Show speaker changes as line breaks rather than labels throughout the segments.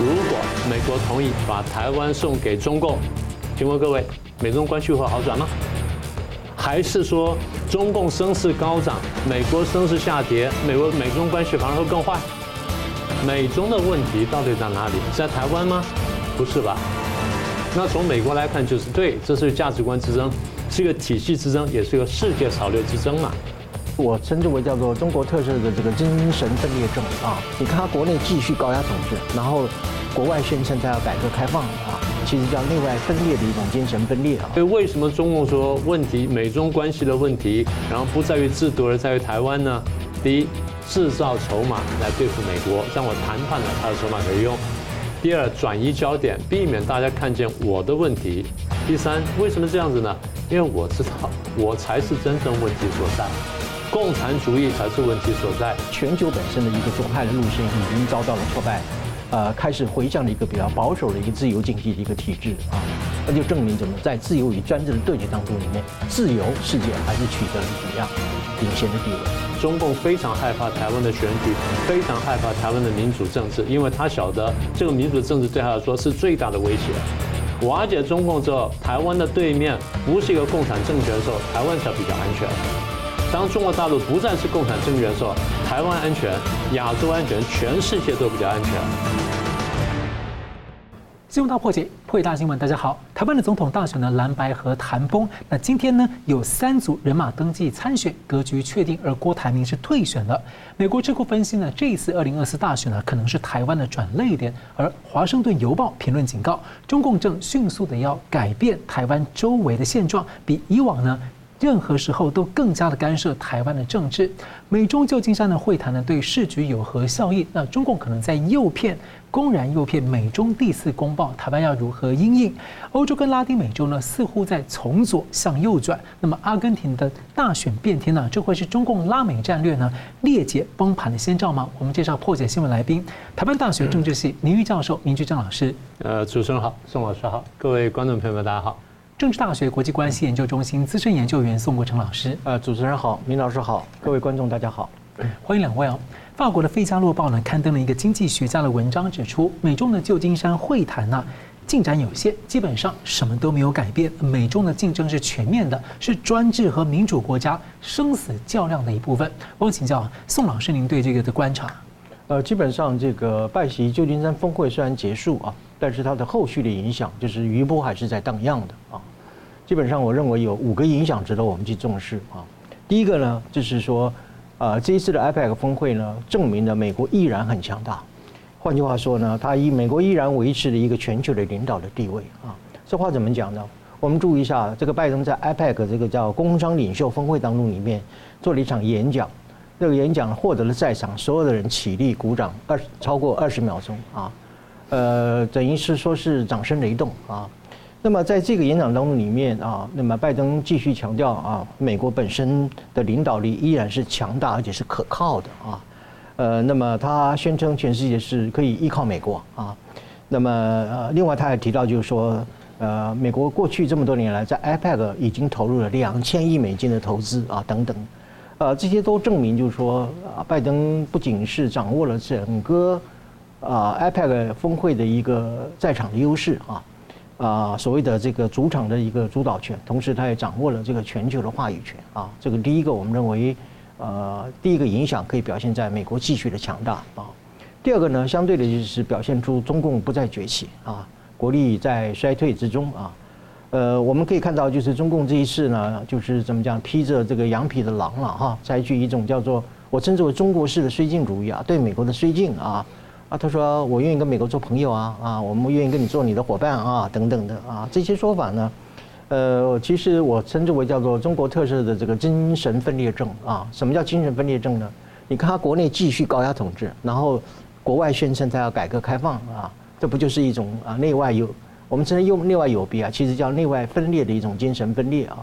如果美国同意把台湾送给中共，请问各位，美中关系会好转吗？还是说中共声势高涨，美国声势下跌，美国美中关系反而会更坏？美中的问题到底在哪里？在台湾吗？不是吧？那从美国来看，就是对，这是价值观之争，是一个体系之争，也是一个世界潮流之争嘛。
我称之为叫做中国特色的这个精神分裂症啊！你看他国内继续高压统治，然后国外宣称他要改革开放啊，其实叫内外分裂的一种精神分裂啊。
所以为什么中共说问题美中关系的问题，然后不在于制度而在于台湾呢？第一，制造筹码来对付美国，让我谈判了他的筹码可以用；第二，转移焦点，避免大家看见我的问题；第三，为什么这样子呢？因为我知道我才是真正问题所在。共产主义才是问题所在。
全球本身的一个左派的路线已经遭到了挫败，呃，开始回向了一个比较保守的一个自由经济的一个体制啊，那就证明怎么在自由与专制的对决当中里面，自由世界还是取得了怎么样领先的地位。
中共非常害怕台湾的选举，非常害怕台湾的民主政治，因为他晓得这个民主政治对他来说是最大的威胁。瓦解中共之后，台湾的对面不是一个共产政权的时候，台湾才比较安全。当中国大陆不再是共产政权的时候，台湾安全、亚洲安全、全世界都比较安全。
新闻大破解，破解大新闻。大家好，台湾的总统大选呢，蓝白和谈崩。那今天呢，有三组人马登记参选，格局确定，而郭台铭是退选了。美国智库分析呢，这一次二零二四大选呢，可能是台湾的转捩点。而华盛顿邮报评论警告，中共正迅速的要改变台湾周围的现状，比以往呢。任何时候都更加的干涉台湾的政治。美中旧金山的会谈呢，对市局有何效益？那中共可能在诱骗、公然诱骗美中第四公报，台湾要如何因应？欧洲跟拉丁美洲呢，似乎在从左向右转。那么阿根廷的大选变天呢，这会是中共拉美战略呢裂解崩盘的先兆吗？我们介绍破解新闻来宾，台湾大学政治系名誉教授明居正老师。
呃，主持人好，宋老师好，各位观众朋友们，大家好。
政治大学国际关系研究中心资深研究员宋国成老师，
呃，主持人好，明老师好，各位观众大家好，
欢迎两位哦。法国的《费加洛报》呢刊登了一个经济学家的文章，指出美中的旧金山会谈呢进展有限，基本上什么都没有改变。美中的竞争是全面的，是专制和民主国家生死较量的一部分。我请教宋老师，您对这个的观察？
呃，基本上这个拜习旧金山峰会虽然结束啊。但是它的后续的影响，就是余波还是在荡漾的啊。基本上，我认为有五个影响值得我们去重视啊。第一个呢，就是说，啊，这一次的 IPEC 峰会呢，证明了美国依然很强大。换句话说呢，它以美国依然维持了一个全球的领导的地位啊。这话怎么讲呢？我们注意一下，这个拜登在 IPEC 这个叫工商领袖峰会当中里面做了一场演讲，这个演讲获得了在场所有的人起立鼓掌二超过二十秒钟啊。呃，等于是说是掌声雷动啊。那么在这个演讲当中里面啊，那么拜登继续强调啊，美国本身的领导力依然是强大而且是可靠的啊。呃，那么他宣称全世界是可以依靠美国啊。那么呃，另外他还提到就是说，呃，美国过去这么多年来在 IPEC 已经投入了两千亿美金的投资啊等等。呃，这些都证明就是说，啊，拜登不仅是掌握了整个。啊，IPEC 峰会的一个在场的优势啊，啊，所谓的这个主场的一个主导权，同时他也掌握了这个全球的话语权啊。这个第一个，我们认为，呃，第一个影响可以表现在美国继续的强大啊。第二个呢，相对的就是表现出中共不再崛起啊，国力在衰退之中啊。呃，我们可以看到，就是中共这一次呢，就是怎么讲，披着这个羊皮的狼了哈，采取一种叫做我称之为中国式的绥靖主义啊，对美国的绥靖啊。他说我愿意跟美国做朋友啊，啊，我们愿意跟你做你的伙伴啊，等等的啊，这些说法呢，呃，其实我称之为叫做中国特色的这个精神分裂症啊。什么叫精神分裂症呢？你看他国内继续高压统治，然后国外宣称他要改革开放啊，这不就是一种啊内外有我们称之用内外有别啊，其实叫内外分裂的一种精神分裂啊。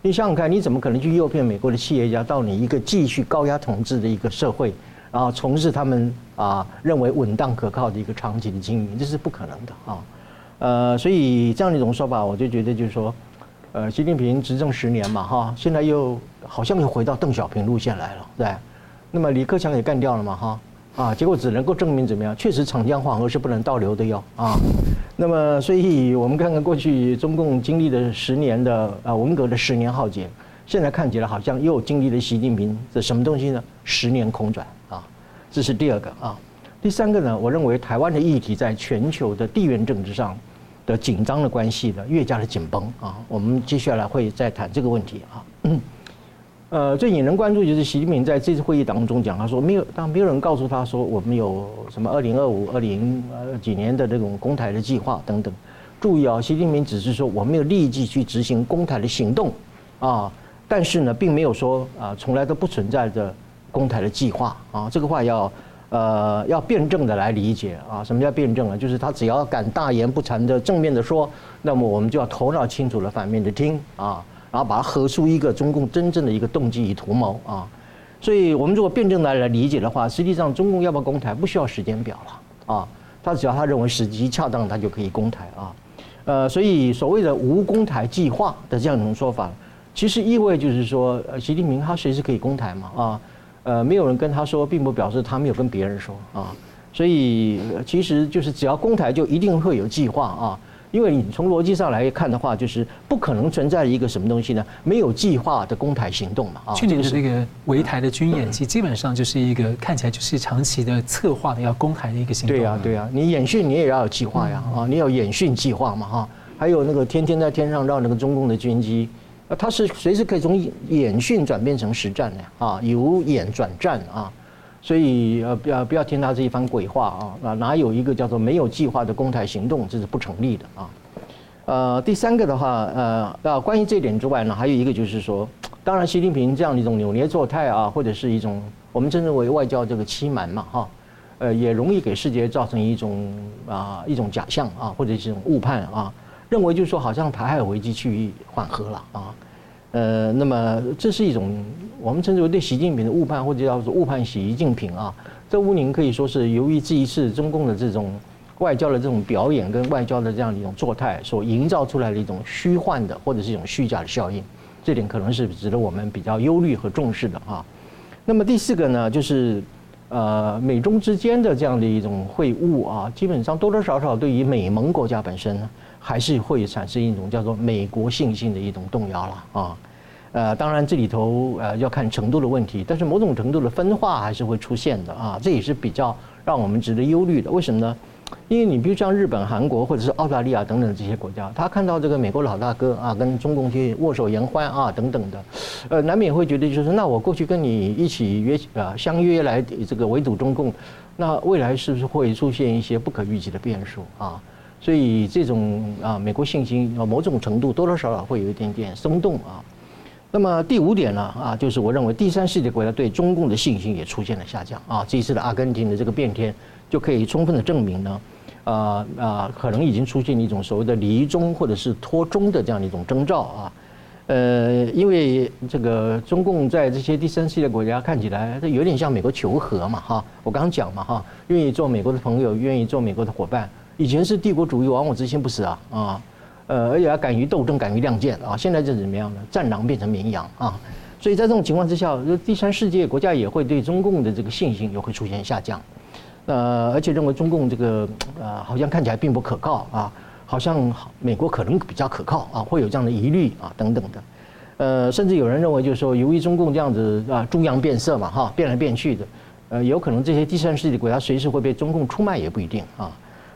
你想想看，你怎么可能去诱骗美国的企业家到你一个继续高压统治的一个社会？然后从事他们啊认为稳当可靠的一个长期的经营，这是不可能的啊，呃，所以这样的一种说法，我就觉得就是说，呃，习近平执政十年嘛哈，现在又好像又回到邓小平路线来了，对，那么李克强也干掉了嘛哈，啊，结果只能够证明怎么样？确实长江黄河是不能倒流的哟啊。那么，所以我们看看过去中共经历的十年的啊文革的十年浩劫，现在看起来好像又经历了习近平的什么东西呢？十年空转，这是第二个啊。第三个呢，我认为台湾的议题在全球的地缘政治上的紧张的关系呢，越加的紧绷啊。我们接下来会再谈这个问题啊。呃，最引人关注就是习近平在这次会议当中讲，他说没有，当没有人告诉他说我们有什么二零二五、二零呃几年的这种公台的计划等等。注意啊，习近平只是说我没有立即去执行公台的行动啊，但是呢，并没有说啊从来都不存在的攻台的计划啊，这个话要。呃，要辩证的来理解啊，什么叫辩证啊？就是他只要敢大言不惭的正面的说，那么我们就要头脑清楚的反面的听啊，然后把它合出一个中共真正的一个动机与图谋啊。所以，我们如果辩证的来理解的话，实际上中共要不要攻台不需要时间表了啊，他只要他认为时机恰当，他就可以攻台啊。呃，所以所谓的无攻台计划的这样一种说法，其实意味就是说，呃，习近平他随时可以攻台嘛啊。呃，没有人跟他说，并不表示他没有跟别人说啊，所以其实就是只要公台就一定会有计划啊，因为你从逻辑上来看的话，就是不可能存在一个什么东西呢？没有计划的公台行动嘛啊。
去年的这个围台的军演，其实基本上就是一个看起来就是长期的策划的要公台的一个行动。
对呀，对呀，你演训你也要有计划呀啊，你有演训计划嘛哈，还有那个天天在天上绕那个中共的军机。呃，它是随时可以从演训转变成实战的啊，由演转战啊，所以呃不要不要听他这一番鬼话啊，啊哪有一个叫做没有计划的攻台行动，这是不成立的啊。呃，第三个的话，呃，啊关于这点之外呢，还有一个就是说，当然习近平这样的一种扭捏作态啊，或者是一种我们称之为外交这个欺瞒嘛哈，呃也容易给世界造成一种啊一种假象啊，或者是一种误判啊。认为就是说，好像台海危机趋于缓和了啊，呃，那么这是一种我们称之为对习近平的误判，或者叫做误判习近平啊。这乌宁可以说是由于这一次中共的这种外交的这种表演跟外交的这样的一种作态所营造出来的一种虚幻的或者是一种虚假的效应，这点可能是值得我们比较忧虑和重视的啊。那么第四个呢，就是呃美中之间的这样的一种会晤啊，基本上多多少少对于美盟国家本身呢。还是会产生一种叫做美国信心的一种动摇了啊，呃，当然这里头呃要看程度的问题，但是某种程度的分化还是会出现的啊，这也是比较让我们值得忧虑的。为什么呢？因为你比如像日本、韩国或者是澳大利亚等等这些国家，他看到这个美国老大哥啊跟中共去握手言欢啊等等的，呃，难免会觉得就是那我过去跟你一起约啊相约来这个围堵中共，那未来是不是会出现一些不可预计的变数啊？所以这种啊，美国信心啊，某种程度多多少少会有一点点松动啊。那么第五点呢啊，就是我认为第三世界国家对中共的信心也出现了下降啊。这一次的阿根廷的这个变天，就可以充分的证明呢，啊啊，可能已经出现一种所谓的离中或者是脱中的这样的一种征兆啊。呃，因为这个中共在这些第三世界国家看起来，它有点像美国求和嘛哈。我刚讲嘛哈，愿意做美国的朋友，愿意做美国的伙伴。以前是帝国主义亡我之心不死啊啊，呃，而且还敢于斗争，敢于亮剑啊。现在这是怎么样呢？战狼变成绵羊啊！所以在这种情况之下，第三世界国家也会对中共的这个信心也会出现下降。呃，而且认为中共这个呃好像看起来并不可靠啊，好像美国可能比较可靠啊，会有这样的疑虑啊等等的。呃，甚至有人认为就是说，由于中共这样子啊猪羊变色嘛哈，变来变去的，呃，有可能这些第三世界国家随时会被中共出卖也不一定啊。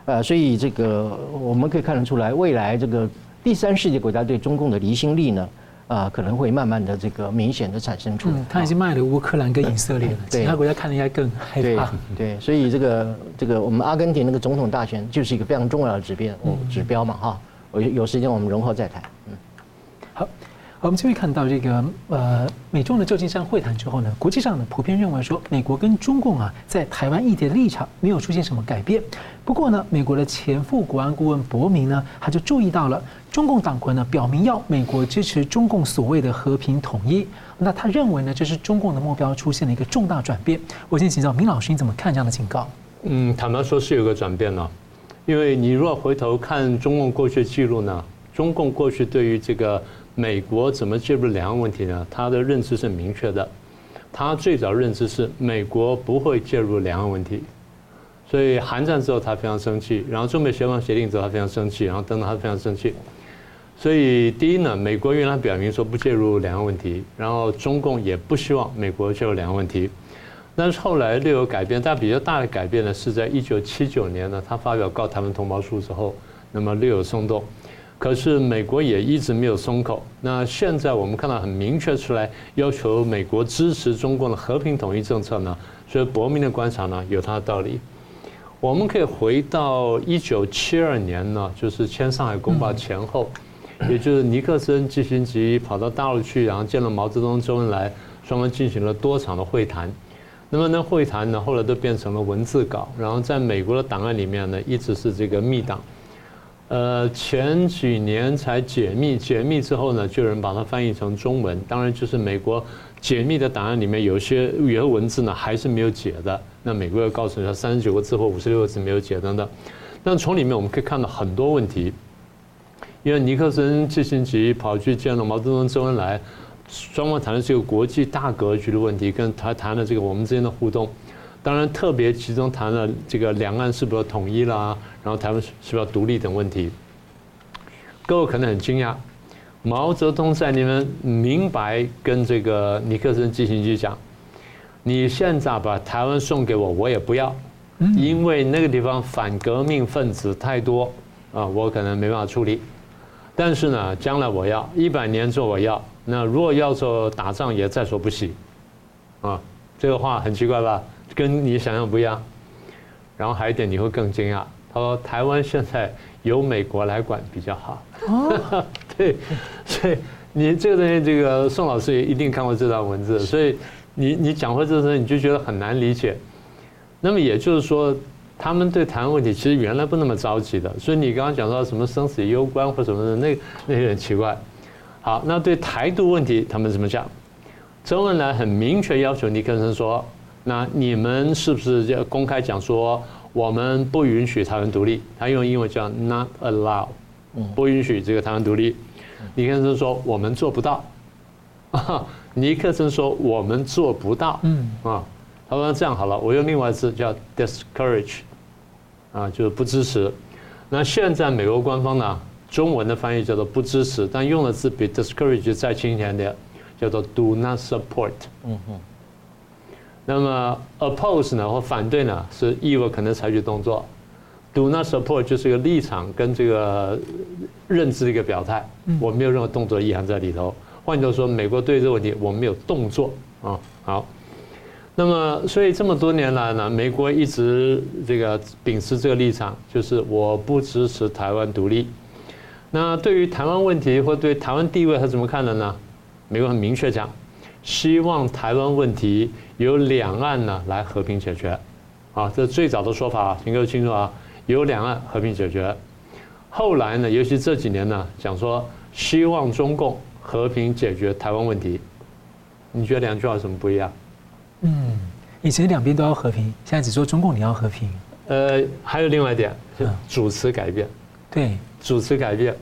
呃，所以这个我们可以看得出来，未来这个第三世界国家对中共的离心力呢，啊，可能会慢慢的这个明显的产生出来。嗯，
他已经卖了乌克兰跟以色列了，其他国家看了应该更害怕。
对，对，所以这个这个我们阿根廷那个总统大选就是一个非常重要的指标，指标嘛哈。我有时间我们容后再谈。
好。我们这边看到这个呃，美中的旧金山会谈之后呢，国际上呢普遍认为说，美国跟中共啊在台湾议题的立场没有出现什么改变。不过呢，美国的前副国安顾问伯明呢，他就注意到了中共党魁呢表明要美国支持中共所谓的和平统一。那他认为呢，这是中共的目标出现了一个重大转变。我先请教明老师，你怎么看这样的警告？
嗯，坦白说是有个转变了，因为你若回头看中共过去记录呢，中共过去对于这个。美国怎么介入两岸问题呢？他的认知是明确的。他最早认知是美国不会介入两岸问题，所以韩战之后他非常生气，然后中美协防协定之后他非常生气，然后等等他非常生气。所以第一呢，美国原来表明说不介入两岸问题，然后中共也不希望美国介入两岸问题。但是后来略有改变，但比较大的改变呢，是在一九七九年呢，他发表告台湾同胞书之后，那么略有松动。可是美国也一直没有松口。那现在我们看到很明确出来，要求美国支持中共的和平统一政策呢，所以伯明的观察呢有它的道理。我们可以回到一九七二年呢，就是签上海公报前后，也就是尼克森基辛吉跑到大陆去，然后见了毛泽东、周恩来，双方进行了多场的会谈。那么那会谈呢，后来都变成了文字稿，然后在美国的档案里面呢，一直是这个密档。呃，前几年才解密，解密之后呢，就有人把它翻译成中文。当然，就是美国解密的档案里面有些原文字呢，还是没有解的。那美国又告诉你说，三十九个字或五十六个字没有解等等。但从里面我们可以看到很多问题，因为尼克森、季辛吉跑去见了毛泽东、周恩来。双方谈的是一个国际大格局的问题，跟他谈的这个我们之间的互动，当然特别其中谈了这个两岸是不是统一啦，然后台湾是不是要独立等问题。各位可能很惊讶，毛泽东在你们明白跟这个尼克森、进行去讲，你现在把台湾送给我，我也不要，因为那个地方反革命分子太多啊，我可能没办法处理。但是呢，将来我要一百年之后我要。那如果要做打仗也在所不惜，啊，这个话很奇怪吧？跟你想象不一样。然后还有一点你会更惊讶，他说台湾现在由美国来管比较好。哦，对，所以你这个东西，这个宋老师也一定看过这段文字，所以你你讲回这个东西，你就觉得很难理解。那么也就是说，他们对台湾问题其实原来不那么着急的，所以你刚刚讲到什么生死攸关或什么的，那那有点奇怪。好，那对台独问题，他们怎么讲？周恩来很明确要求尼克松说：“那你们是不是要公开讲说，我们不允许台湾独立？”他用英文叫 “not allow”，不允许这个台湾独立。尼克森说：“我们做不到。”尼克森说：“我们做不到。”嗯啊，他说：“这样好了，我用另外字叫 ‘discourage’，啊，就是不支持。”那现在美国官方呢？中文的翻译叫做不支持，但用的字比 discourage 再轻一点点，叫做 do not support。嗯哼。那么 oppose 呢或反对呢是意味可能采取动作，do not support 就是一个立场跟这个认知的一个表态，我没有任何动作意涵在里头。换句话说，美国对这个问题我们没有动作啊。好。那么所以这么多年来呢，美国一直这个秉持这个立场，就是我不支持台湾独立。那对于台湾问题或对台湾地位，他怎么看的呢？美国很明确讲，希望台湾问题由两岸呢来和平解决。啊，这是最早的说法，请各位清楚啊，由两岸和平解决。后来呢，尤其这几年呢，讲说希望中共和平解决台湾问题。你觉得两句话有什么不一样？
嗯，以前两边都要和平，现在只说中共你要和平。
呃，还有另外一点，是主词改变。
对。
主词改变，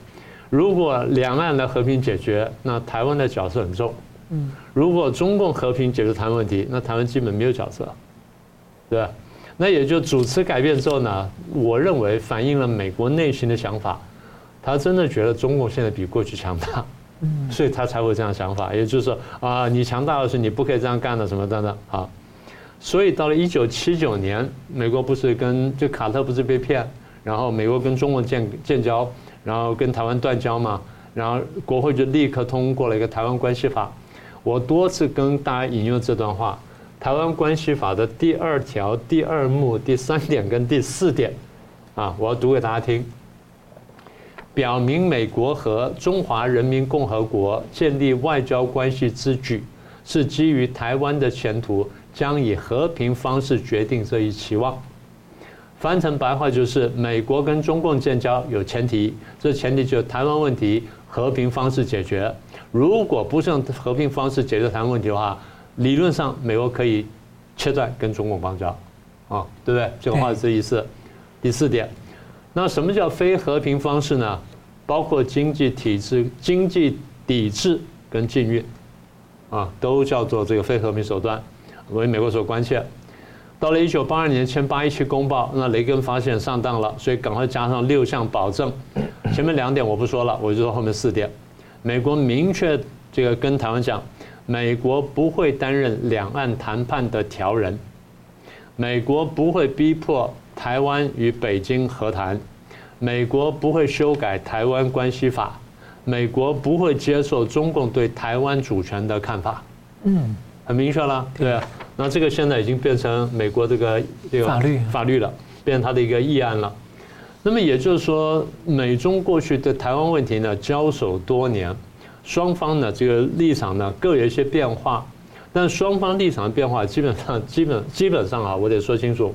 如果两岸的和平解决，那台湾的角色很重。嗯，如果中共和平解决台湾问题，那台湾基本没有角色，对吧？那也就主持改变之后呢，我认为反映了美国内心的想法，他真的觉得中共现在比过去强大，嗯，所以他才会这样想法。也就是说啊，你强大的时候你不可以这样干的，什么等等啊。所以到了一九七九年，美国不是跟就卡特不是被骗？然后美国跟中国建建交，然后跟台湾断交嘛，然后国会就立刻通过了一个台湾关系法。我多次跟大家引用这段话，台湾关系法的第二条第二目第三点跟第四点，啊，我要读给大家听。表明美国和中华人民共和国建立外交关系之举，是基于台湾的前途将以和平方式决定这一期望。翻成白话就是，美国跟中共建交有前提，这前提就是台湾问题和平方式解决。如果不是用和平方式解决台湾问题的话，理论上美国可以切断跟中共邦交，啊，对不对？这个话是这意思。第四点，那什么叫非和平方式呢？包括经济体制、经济抵制跟禁运。啊，都叫做这个非和平手段，为美国所关切。到了一九八二年签八一七公报，那雷根发现上当了，所以赶快加上六项保证。前面两点我不说了，我就说后面四点。美国明确这个跟台湾讲，美国不会担任两岸谈判的调人，美国不会逼迫台湾与北京和谈，美国不会修改台湾关系法，美国不会接受中共对台湾主权的看法。嗯，很明确了，对啊。那这个现在已经变成美国这个这个法律。法律了，变成他的一个议案了。那么也就是说，美中过去对台湾问题呢交手多年，双方呢这个立场呢各有一些变化，但双方立场的变化基本上 基本基本上啊，我得说清楚。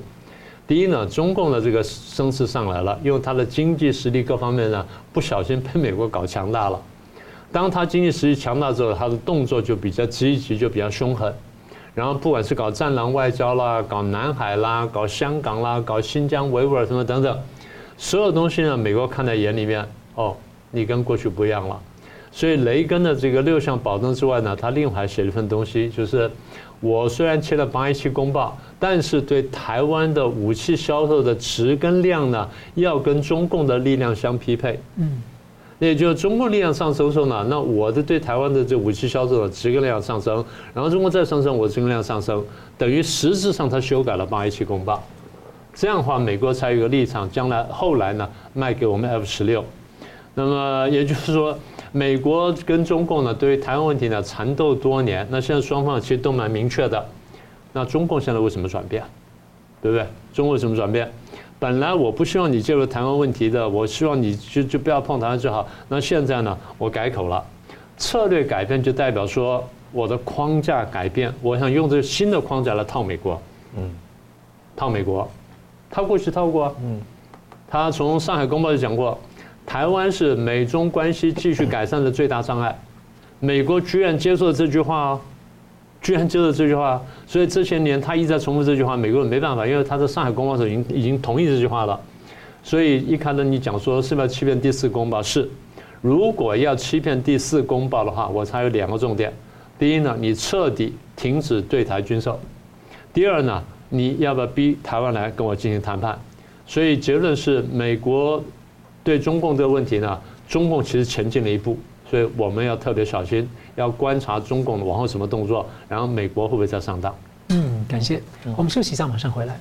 第一呢，中共的这个声势上来了，因为他的经济实力各方面呢不小心被美国搞强大了。当他经济实力强大之后，他的动作就比较积极，就比较凶狠。然后不管是搞战狼外交啦，搞南海啦，搞香港啦，搞新疆维吾尔什么等等，所有东西呢，美国看在眼里面。哦，你跟过去不一样了。所以雷根的这个六项保证之外呢，他另外还写了一份东西，就是我虽然签了八一七公报，但是对台湾的武器销售的值跟量呢，要跟中共的力量相匹配。嗯。也就是中共力量上升的时候呢，那我的对台湾的这武器销售的值跟量上升，然后中国再上升，我值跟量上升，等于实质上他修改了八一七公报，这样的话美国才有个立场，将来后来呢卖给我们 F 十六，那么也就是说，美国跟中共呢对于台湾问题呢缠斗多年，那现在双方其实都蛮明确的，那中共现在为什么转变，对不对？中共为什么转变？本来我不希望你介入台湾问题的，我希望你就就不要碰台湾就好。那现在呢，我改口了，策略改变就代表说我的框架改变，我想用这个新的框架来套美国，嗯，套美国，他过去套过，嗯，他从上海公报就讲过，台湾是美中关系继续改善的最大障碍，美国居然接受了这句话哦。居然接受这句话，所以这些年他一直在重复这句话，美国人没办法，因为他在上海公报时候已经已经同意这句话了。所以一看到你讲说是不是要欺骗第四公报？是，如果要欺骗第四公报的话，我才有两个重点：第一呢，你彻底停止对台军售；第二呢，你要不要逼台湾来跟我进行谈判？所以结论是，美国对中共这个问题呢，中共其实前进了一步，所以我们要特别小心。要观察中共往后什么动作，然后美国会不会再上当？
嗯，感谢。我们休息一下，马上回来。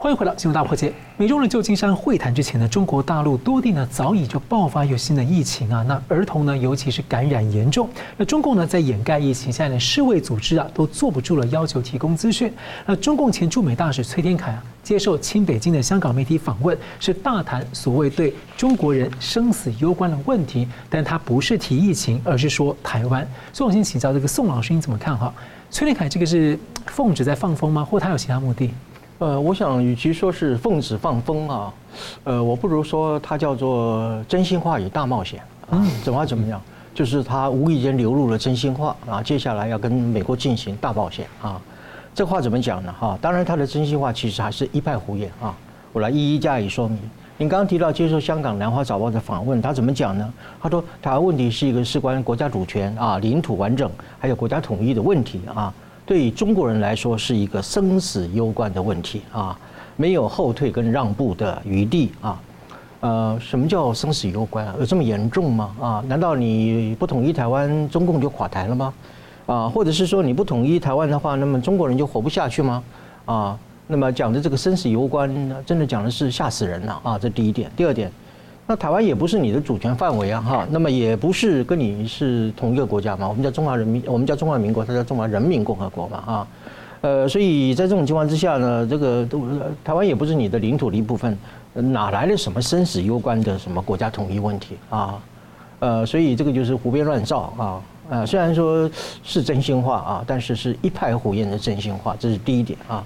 欢迎回到《新闻大破解》。美中的旧金山会谈之前呢，中国大陆多地呢早已就爆发有新的疫情啊。那儿童呢，尤其是感染严重。那中共呢，在掩盖疫情，现在，世卫组织啊都坐不住了，要求提供资讯。那中共前驻美大使崔天凯啊，接受亲北京的香港媒体访问，是大谈所谓对中国人生死攸关的问题，但他不是提疫情，而是说台湾。所以我先请教这个宋老师，你怎么看哈？崔天凯这个是奉旨在放风吗？或他有其他目的？
呃，我想与其说是奉旨放风啊，呃，我不如说它叫做真心话与大冒险啊。怎么怎么样？就是他无意间流露了真心话啊，接下来要跟美国进行大冒险啊。这话怎么讲呢？哈，当然他的真心话其实还是一派胡言啊。我来一一加以说明。您刚刚提到接受香港南华早报的访问，他怎么讲呢？他说台湾问题是一个事关国家主权啊、领土完整还有国家统一的问题啊。对中国人来说，是一个生死攸关的问题啊，没有后退跟让步的余地啊。呃，什么叫生死攸关啊？有这么严重吗？啊，难道你不统一台湾，中共就垮台了吗？啊，或者是说你不统一台湾的话，那么中国人就活不下去吗？啊，那么讲的这个生死攸关，真的讲的是吓死人了啊！这第一点，第二点。那台湾也不是你的主权范围啊，哈，那么也不是跟你是同一个国家嘛，我们叫中华人民，我们叫中华民国，它叫中华人民共和国嘛，哈，呃，所以在这种情况之下呢，这个都台湾也不是你的领土的一部分，哪来的什么生死攸关的什么国家统一问题啊？呃，所以这个就是胡编乱造啊，呃，虽然说是真心话啊，但是是一派胡言的真心话，这是第一点啊。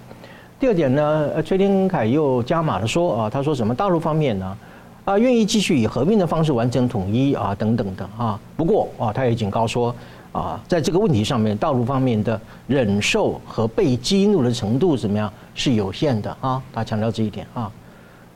第二点呢，崔天凯又加码的说啊，他说什么大陆方面呢？啊，愿意继续以合并的方式完成统一啊，等等的啊。不过啊，他也警告说啊，在这个问题上面，大陆方面的忍受和被激怒的程度怎么样是有限的啊。他强调这一点啊。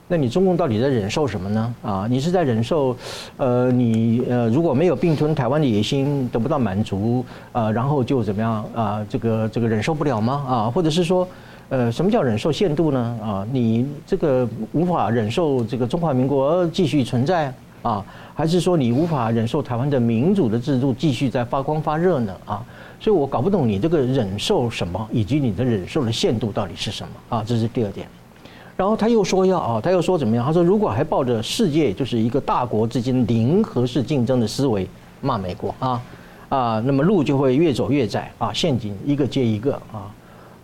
那你中共到底在忍受什么呢？啊，你是在忍受，呃，你呃如果没有并吞台湾的野心得不到满足，呃，然后就怎么样啊？这个这个忍受不了吗？啊，或者是说，呃，什么叫忍受限度呢？啊，你这个无法忍受这个中华民国继续存在啊，还是说你无法忍受台湾的民主的制度继续在发光发热呢？啊，所以我搞不懂你这个忍受什么，以及你的忍受的限度到底是什么啊？这是第二点。然后他又说要啊，他又说怎么样？他说如果还抱着世界就是一个大国之间零和式竞争的思维骂美国啊啊，那么路就会越走越窄啊，陷阱一个接一个啊。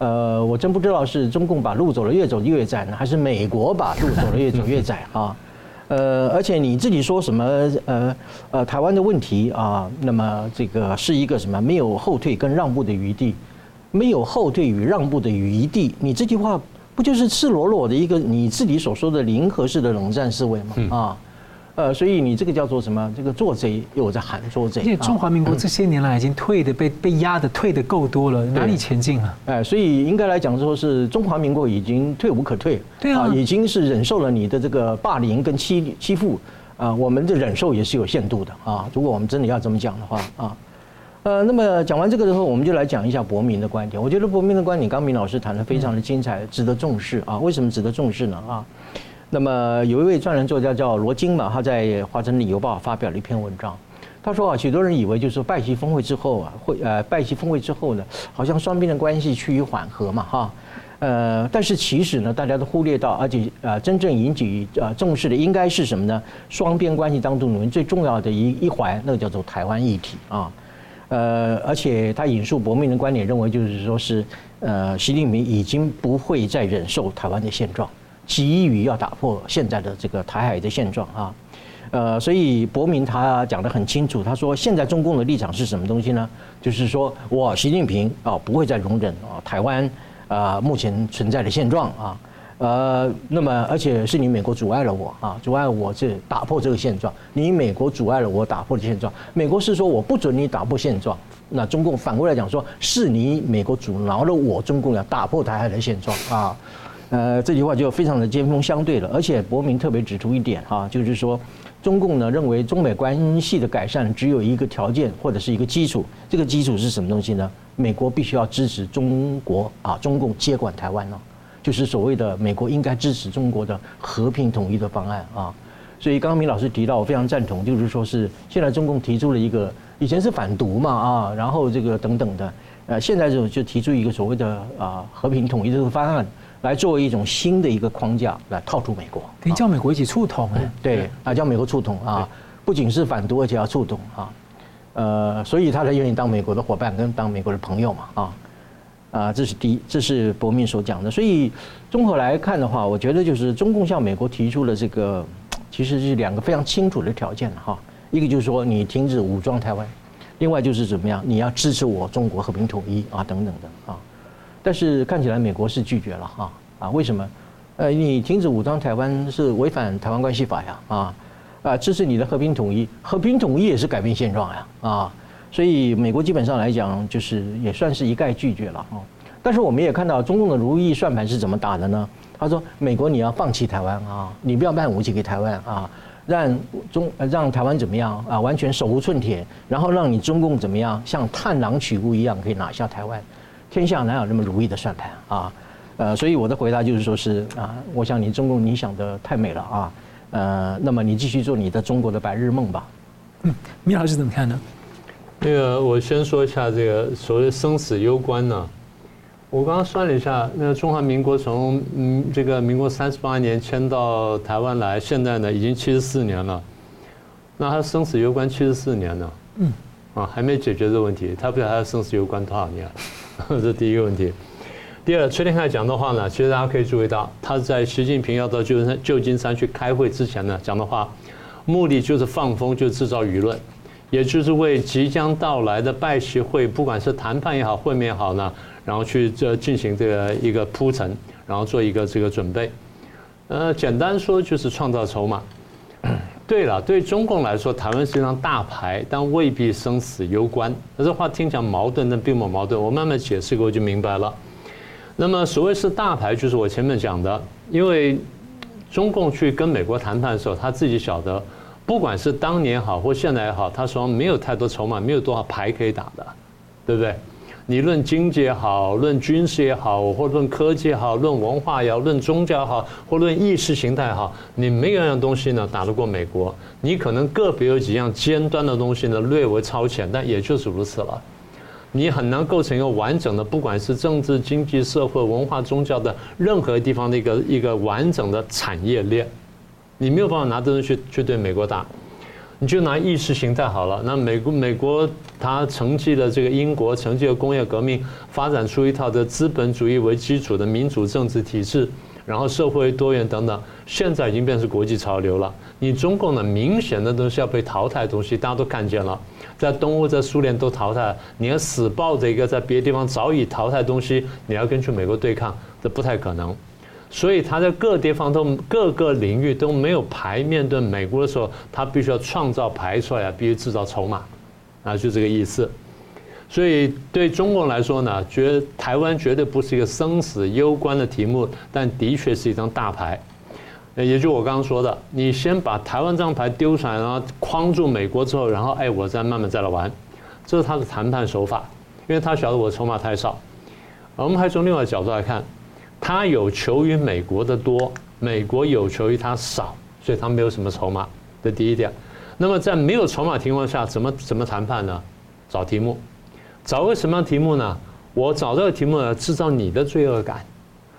呃，我真不知道是中共把路走得越走越窄呢，还是美国把路走得越走越窄啊？呃，而且你自己说什么呃呃台湾的问题啊，那么这个是一个什么没有后退跟让步的余地，没有后退与让步的余地，你这句话。不就是赤裸裸的一个你自己所说的零和式的冷战思维吗？啊，呃，所以你这个叫做什么？这个做贼又在喊做贼。
因为中华民国这些年来已经退的被被压的退的够多了，哪里前进啊？
哎，所以应该来讲说是中华民国已经退无可退，
对啊，
已经是忍受了你的这个霸凌跟欺欺负啊，我们的忍受也是有限度的啊。如果我们真的要这么讲的话啊。呃，那么讲完这个之后，我们就来讲一下博明的观点。我觉得博明的观点，刚明老师谈的非常的精彩，值得重视啊。为什么值得重视呢？啊，那么有一位专栏作家叫罗京嘛，他在《华盛顿邮报》发表了一篇文章。他说啊，许多人以为就是说拜习峰会之后啊，会呃拜习峰会之后呢，好像双边的关系趋于缓和嘛，哈。呃，但是其实呢，大家都忽略到，而且呃，真正引起呃重视的应该是什么呢？双边关系当中里面最重要的一一环，那个叫做台湾议题啊。呃，而且他引述博明的观点，认为就是说是，呃，习近平已经不会再忍受台湾的现状，急于要打破现在的这个台海的现状啊，呃，所以博明他讲得很清楚，他说现在中共的立场是什么东西呢？就是说我习近平啊不会再容忍啊台湾啊目前存在的现状啊。呃，那么而且是你美国阻碍了我啊，阻碍我这打破这个现状。你美国阻碍了我打破的现状。美国是说我不准你打破现状，那中共反过来讲说是你美国阻挠了我中共要打破台海的现状啊。呃，这句话就非常的尖锋相对了。而且伯明特别指出一点哈，就是说中共呢认为中美关系的改善只有一个条件或者是一个基础，这个基础是什么东西呢？美国必须要支持中国啊，中共接管台湾呢。就是所谓的美国应该支持中国的和平统一的方案啊，所以刚刚明老师提到，我非常赞同，就是说是现在中共提出了一个以前是反独嘛啊，然后这个等等的，呃，现在就就提出一个所谓的啊和平统一这个方案，来作为一种新的一个框架来套住美国，
可以叫美国一起触统哎，
对啊，叫美国触统啊，不仅是反独，而且要触统啊，呃，所以他才愿意当美国的伙伴跟当美国的朋友嘛啊。啊，这是第一，这是博命所讲的。所以综合来看的话，我觉得就是中共向美国提出了这个，其实是两个非常清楚的条件哈。一个就是说你停止武装台湾，另外就是怎么样，你要支持我中国和平统一啊等等的啊。但是看起来美国是拒绝了哈啊？为什么？呃，你停止武装台湾是违反台湾关系法呀啊啊，支持你的和平统一，和平统一也是改变现状呀啊。所以美国基本上来讲，就是也算是一概拒绝了啊。但是我们也看到中共的如意算盘是怎么打的呢？他说：“美国你要放弃台湾啊，你不要卖武器给台湾啊，让中让台湾怎么样啊？完全手无寸铁，然后让你中共怎么样像探囊取物一样可以拿下台湾。天下哪有那么如意的算盘啊？呃，所以我的回答就是说是啊，我想你中共你想的太美了啊。呃，那么你继续做你的中国的白日梦吧。
嗯，米老师怎么看呢？
那个，我先说一下这个所谓生死攸关呢。我刚刚算了一下，那个中华民国从嗯这个民国三十八年迁到台湾来，现在呢已经七十四年了。那他生死攸关七十四年了，嗯，啊还没解决这个问题，他不晓得他生死攸关多少年，这是第一个问题。第二，崔天凯讲的话呢，其实大家可以注意到，他在习近平要到旧金山旧金山去开会之前呢讲的话，目的就是放风，就制造舆论。也就是为即将到来的拜习会，不管是谈判也好，会面也好呢，然后去这进行这个一个铺陈，然后做一个这个准备。呃，简单说就是创造筹码。对了，对中共来说，台湾是一张大牌，但未必生死攸关。那这话听起来矛盾，但并不矛盾。我慢慢解释过就明白了。那么所谓是大牌，就是我前面讲的，因为中共去跟美国谈判的时候，他自己晓得，不管是当年好或现在也好，他说没有太多筹码，没有多少牌可以打的，对不对？你论经济也好，论军事也好，或论科技也好，论文化也好，论宗教也好，或论意识形态也好，你没有一样东西呢打得过美国。你可能个别有几样尖端的东西呢略微超前，但也就是如此了。你很难构成一个完整的，不管是政治、经济、社会、文化、宗教的任何地方的一个一个完整的产业链。你没有办法拿东西去去对美国打。你就拿意识形态好了，那美国美国它承继了这个英国承继了工业革命，发展出一套的资本主义为基础的民主政治体制，然后社会多元等等，现在已经变成国际潮流了。你中共呢，明显的都是要被淘汰的东西，大家都看见了，在东欧、在苏联都淘汰了，你要死抱着一个在别的地方早已淘汰的东西，你要跟去美国对抗，这不太可能。所以他在各地方都各个领域都没有牌，面对美国的时候，他必须要创造牌出来，必须制造筹码，啊，就这个意思。所以对中国来说呢，觉得台湾绝对不是一个生死攸关的题目，但的确是一张大牌。也就我刚刚说的，你先把台湾这张牌丢出来，然后框住美国之后，然后哎，我再慢慢再来玩，这是他的谈判手法，因为他晓得我筹码太少。我们还从另外一个角度来看。他有求于美国的多，美国有求于他少，所以他没有什么筹码。这第一点。那么在没有筹码情况下，怎么怎么谈判呢？找题目，找个什么样题目呢？我找这个题目呢，制造你的罪恶感。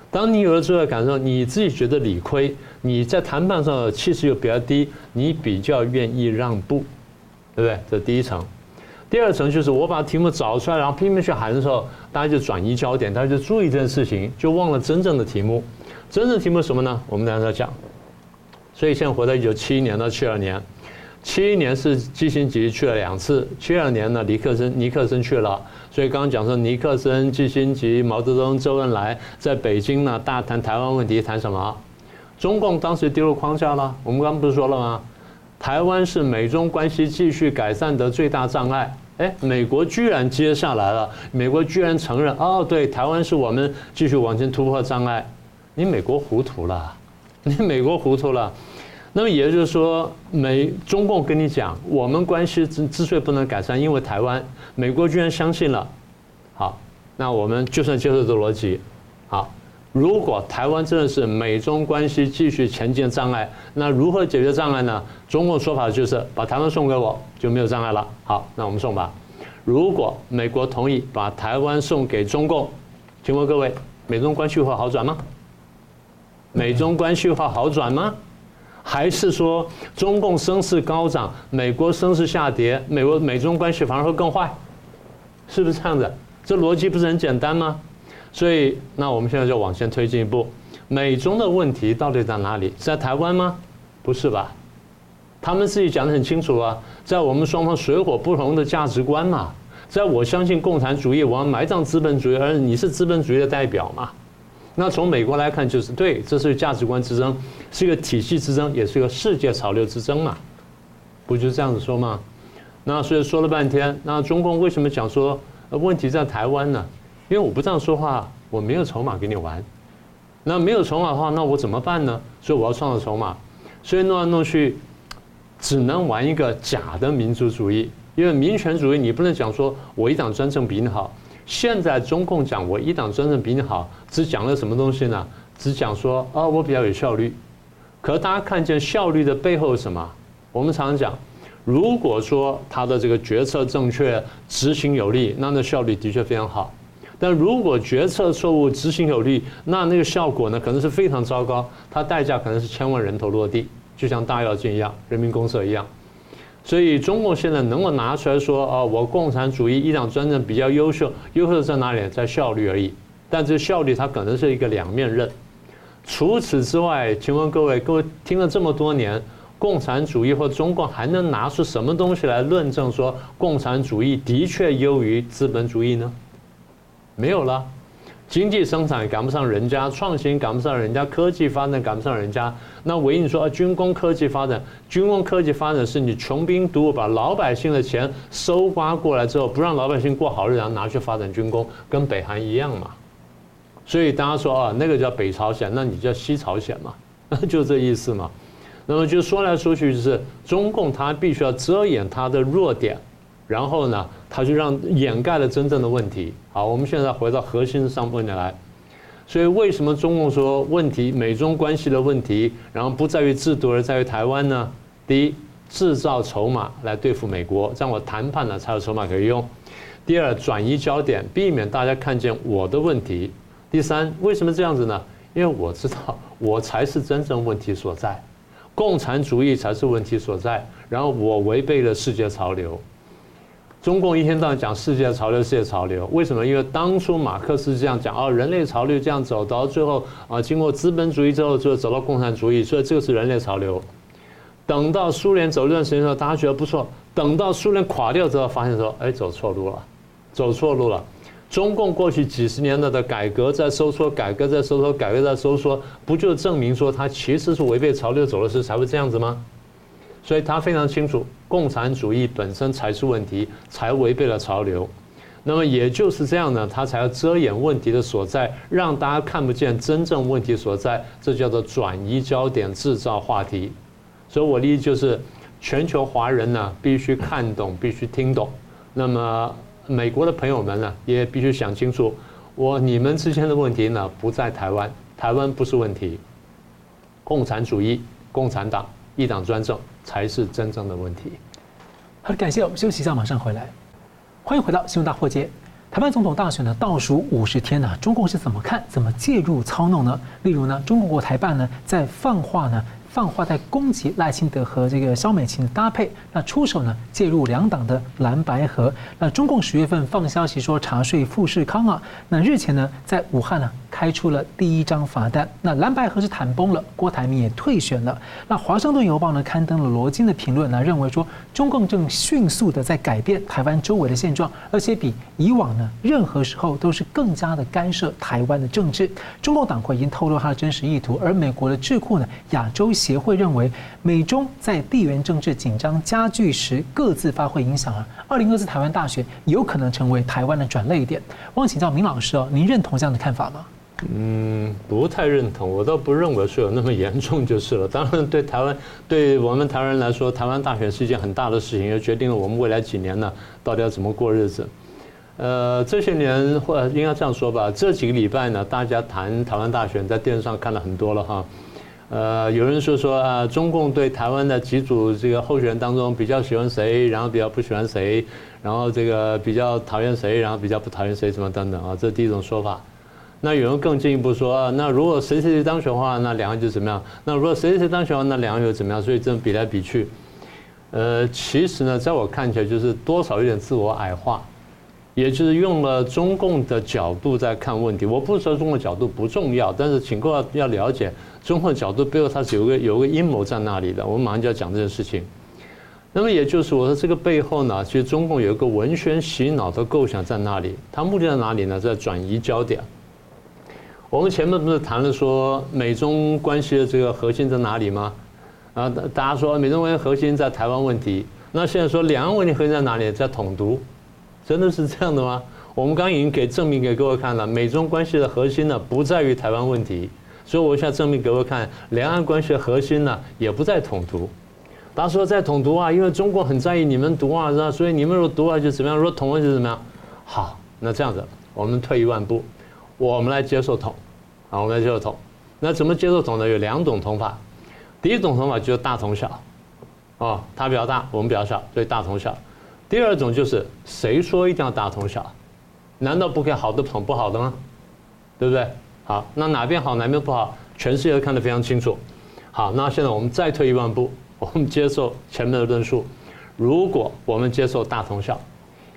当你有了罪恶感的时候，你自己觉得理亏，你在谈判上的气势又比较低，你比较愿意让步，对不对？这第一层。第二层就是我把题目找出来，然后拼命去喊的时候，大家就转移焦点，大家就注意这件事情，就忘了真正的题目。真正题目是什么呢？我们等下再讲。所以现在回到一九七一年到七二年，七一年是基辛格去了两次，七二年呢尼克森尼克森去了。所以刚刚讲说尼克森、基辛格、毛泽东、周恩来在北京呢大谈台湾问题，谈什么？中共当时丢入框架了。我们刚刚不是说了吗？台湾是美中关系继续改善的最大障碍。哎，美国居然接下来了，美国居然承认哦，对，台湾是我们继续往前突破障碍。你美国糊涂了，你美国糊涂了。那么也就是说，美中共跟你讲，我们关系之之所以不能改善，因为台湾，美国居然相信了。好，那我们就算接受这逻辑，如果台湾真的是美中关系继续前进的障碍，那如何解决障碍呢？中共说法就是把台湾送给我，就没有障碍了。好，那我们送吧。如果美国同意把台湾送给中共，请问各位，美中关系会好转吗？美中关系会好转吗？还是说中共声势高涨，美国声势下跌，美国美中关系反而会更坏？是不是这样子？这逻辑不是很简单吗？所以，那我们现在就往前推进一步，美中的问题到底在哪里？在台湾吗？不是吧？他们自己讲得很清楚啊，在我们双方水火不容的价值观嘛，在我相信共产主义，我要埋葬资本主义，而你是资本主义的代表嘛。那从美国来看，就是对，这是价值观之争，是一个体系之争，也是一个世界潮流之争嘛，不就是这样子说吗？那所以说了半天，那中共为什么讲说问题在台湾呢？因为我不这样说话，我没有筹码给你玩。那没有筹码的话，那我怎么办呢？所以我要创造筹码。所以弄来弄去，只能玩一个假的民族主义。因为民权主义，你不能讲说我一党专政比你好。现在中共讲我一党专政比你好，只讲了什么东西呢？只讲说啊，我比较有效率。可大家看见效率的背后是什么？我们常常讲，如果说他的这个决策正确、执行有力，那那效率的确非常好。但如果决策错误、执行有力，那那个效果呢，可能是非常糟糕，它代价可能是千万人头落地，就像大跃进一样、人民公社一样。所以中共现在能够拿出来说啊，我共产主义一党专政比较优秀，优秀在哪里？在效率而已。但这效率它可能是一个两面刃。除此之外，请问各位，各位听了这么多年，共产主义或中共还能拿出什么东西来论证说共产主义的确优于资本主义呢？没有了，经济生产赶不上人家，创新赶不上人家，科技发展赶不上人家。那唯一你说啊，军工科技发展，军工科技发展是你穷兵黩武，把老百姓的钱收刮过来之后，不让老百姓过好日子，然后拿去发展军工，跟北韩一样嘛。所以大家说啊，那个叫北朝鲜，那你叫西朝鲜嘛？就这意思嘛。那么就说来说去就是中共他必须要遮掩他的弱点，然后呢，他就让掩盖了真正的问题。好，我们现在回到核心上问题来。所以为什么中共说问题美中关系的问题，然后不在于制度而在于台湾呢？第一，制造筹码来对付美国，这样我谈判了才有筹码可以用。第二，转移焦点，避免大家看见我的问题。第三，为什么这样子呢？因为我知道我才是真正问题所在，共产主义才是问题所在。然后我违背了世界潮流。中共一天到晚讲世界潮流，世界潮流，为什么？因为当初马克思这样讲，哦，人类潮流这样走到最后啊，经过资本主义之后，就走到共产主义，所以这个是人类潮流。等到苏联走一段时间之后，大家觉得不错。等到苏联垮掉之后，发现说，哎，走错路了。走错路了。中共过去几十年的的改革在收缩，改革在收缩，改革在收缩，不就证明说他其实是违背潮流走的时候才会这样子吗？所以他非常清楚，共产主义本身才是问题，才违背了潮流。那么也就是这样呢，他才要遮掩问题的所在，让大家看不见真正问题所在，这叫做转移焦点，制造话题。所以我的意思就是，全球华人呢必须看懂，必须听懂。那么。美国的朋友们呢，也必须想清楚，我你们之间的问题呢，不在台湾，台湾不是问题，共产主义、共产党一党专政才是真正的问题。
好的，感谢我们休息一下，马上回来。欢迎回到新闻大破解。台湾总统大选呢，倒数五十天呢，中共是怎么看、怎么介入操弄呢？例如呢，中国国台办呢，在放话呢。放话在攻击赖清德和这个萧美琴的搭配，那出手呢，介入两党的蓝白合。那中共十月份放消息说查税富士康啊，那日前呢，在武汉呢。开出了第一张罚单，那蓝白合是谈崩了，郭台铭也退选了。那华盛顿邮报呢刊登了罗京的评论呢，认为说中共正迅速的在改变台湾周围的现状，而且比以往呢任何时候都是更加的干涉台湾的政治。中共党魁已经透露他的真实意图，而美国的智库呢亚洲协会认为，美中在地缘政治紧张加剧时各自发挥影响啊。二零二四台湾大选有可能成为台湾的转捩点。我想请教明老师哦，您认同这样的看法吗？
嗯，不太认同，我倒不认为是有那么严重就是了。当然，对台湾，对我们台湾人来说，台湾大选是一件很大的事情，也决定了我们未来几年呢，到底要怎么过日子。呃，这些年或应该这样说吧，这几个礼拜呢，大家谈台湾大选，在电视上看了很多了哈。呃，有人说说啊，中共对台湾的几组这个候选人当中，比较喜欢谁，然后比较不喜欢谁，然后这个比较讨厌谁，然后比较不讨厌谁，什么等等啊，这是第一种说法。那有人更进一步说，那如果谁谁谁当选的话，那两个就怎么样？那如果谁谁谁当选的话，那两个又怎么样？所以这么比来比去，呃，其实呢，在我看起来就是多少有点自我矮化，也就是用了中共的角度在看问题。我不是说中共角度不重要，但是请各位要了解，中共角度背后它是有个有个阴谋在那里的。我们马上就要讲这件事情。那么也就是我说这个背后呢，其实中共有一个文宣洗脑的构想在那里，它目的在哪里呢？在转移焦点。我们前面不是谈了说美中关系的这个核心在哪里吗？啊，大家说美中关系核心在台湾问题，那现在说两岸问题核心在哪里？在统独，真的是这样的吗？我们刚已经给证明给各位看了，美中关系的核心呢不在于台湾问题，所以我想证明给各位看，两岸关系的核心呢也不在统独。大家说在统独啊，因为中国很在意你们独啊，是吧？所以你们如果独啊就怎么样，如果统啊就怎么样？好，那这样子，我们退一万步，我们来接受统。啊，我们来接受统。那怎么接受统呢？有两种统法。第一种统法就是大统小，哦，它比较大，我们比较小，所以大统小。第二种就是谁说一定要大同小？难道不可以好的捧不好的吗？对不对？好，那哪边好哪边不好，全世界都看得非常清楚。好，那现在我们再退一万步，我们接受前面的论述。如果我们接受大同小，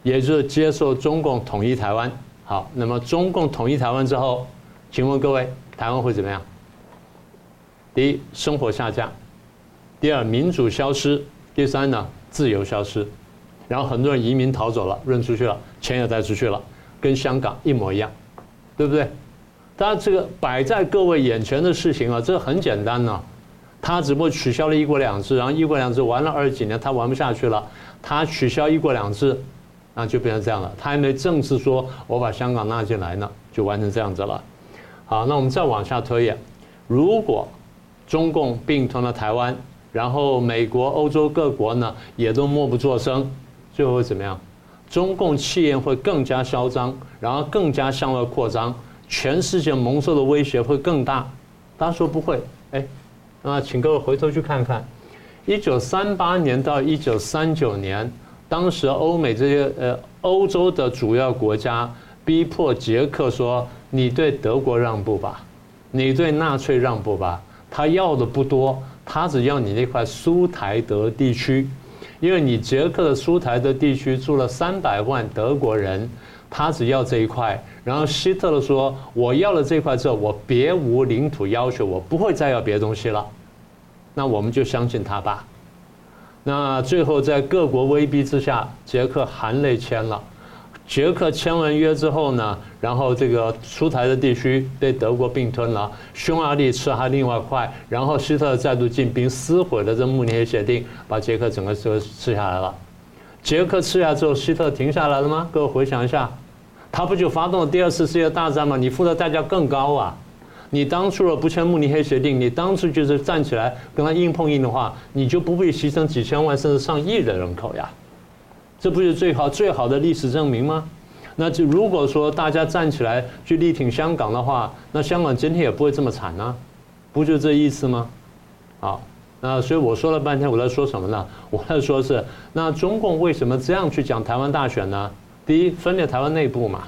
也就是接受中共统一台湾，好，那么中共统一台湾之后。请问各位，台湾会怎么样？第一，生活下降；第二，民主消失；第三呢，自由消失。然后很多人移民逃走了，润出去了，钱也带出去了，跟香港一模一样，对不对？当然，这个摆在各位眼前的事情啊，这很简单呢、他只不过取消了一国两制，然后一国两制玩了二十几年，他玩不下去了，他取消一国两制，那就变成这样了。他还没正式说我把香港纳进来呢，就完成这样子了。好，那我们再往下推演，如果中共并吞了台湾，然后美国、欧洲各国呢也都默不作声，最后会怎么样？中共气焰会更加嚣张，然后更加向外扩张，全世界蒙受的威胁会更大。他说不会？哎，那请各位回头去看看，一九三八年到一九三九年，当时欧美这些呃欧洲的主要国家逼迫捷克说：“你对德国让步吧，你对纳粹让步吧。”他要的不多，他只要你那块苏台德地区。因为你捷克的苏台德地区住了三百万德国人，他只要这一块。然后希特勒说：“我要了这块之后，我别无领土要求，我不会再要别的东西了。”那我们就相信他吧。那最后在各国威逼之下，捷克含泪签了。捷克签完约之后呢，然后这个出台的地区被德国并吞了，匈牙利吃还另外一块，然后希特勒再度进兵，撕毁了这慕尼黑协定，把捷克整个就吃下来了。捷克吃下之后，希特勒停下来了吗？各位回想一下，他不就发动了第二次世界大战吗？你付的代价更高啊！你当初若不签慕尼黑协定，你当初就是站起来跟他硬碰硬的话，你就不会牺牲几千万甚至上亿的人口呀。这不是最好最好的历史证明吗？那就如果说大家站起来去力挺香港的话，那香港今天也不会这么惨呢，不就这意思吗？好，那所以我说了半天，我在说什么呢？我在说是那中共为什么这样去讲台湾大选呢？第一，分裂台湾内部嘛，